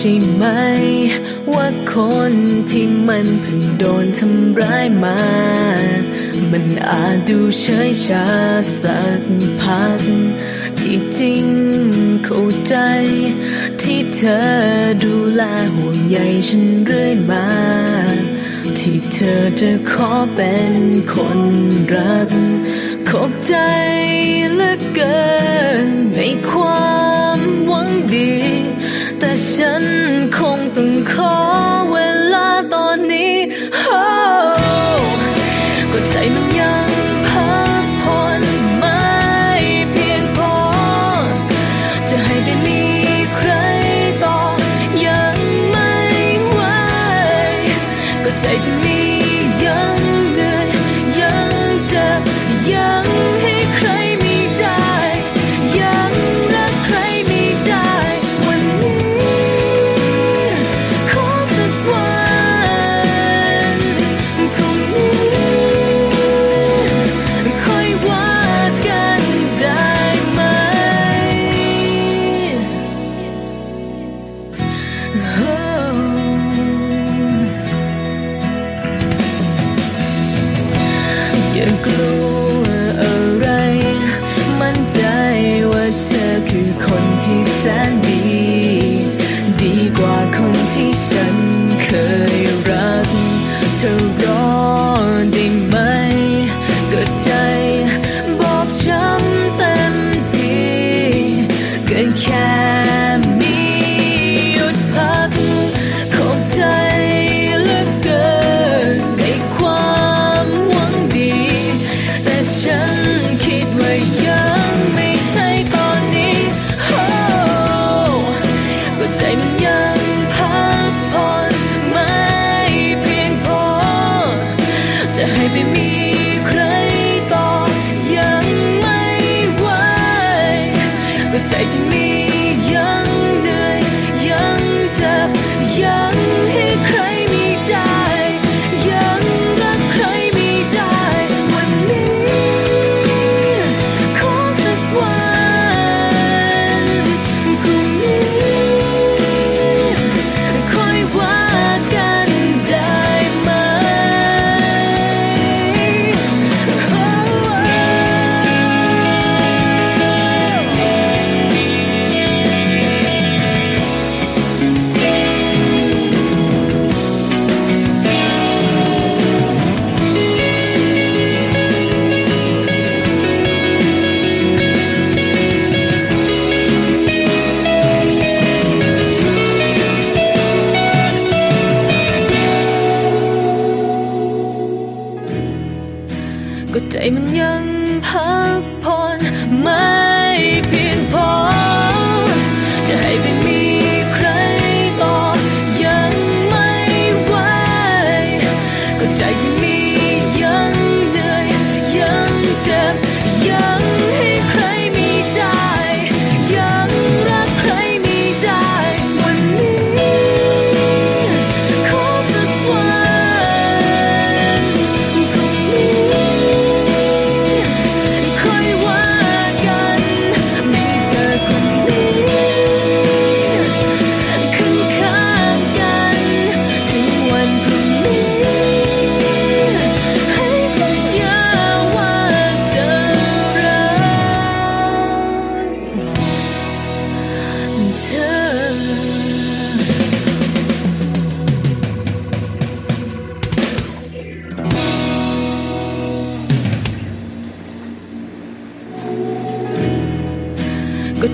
ใช่ไหม ว่าคนที่มันเพิ่งโดนทำร้ายมา มันอาจดูเฉยชาสักพัก ที่จริงเข้าใจ ที่เธอดูแลห่วงใยฉันเรื่อยมา ที่เธอจะขอเป็นคนรัก ขอบใจเหลือเกินในความหวัง 等候。to go. taking me ก็ใจมันยังพักผ่อนไม่พี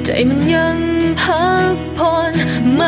ใจมันยังพักผ่อนไม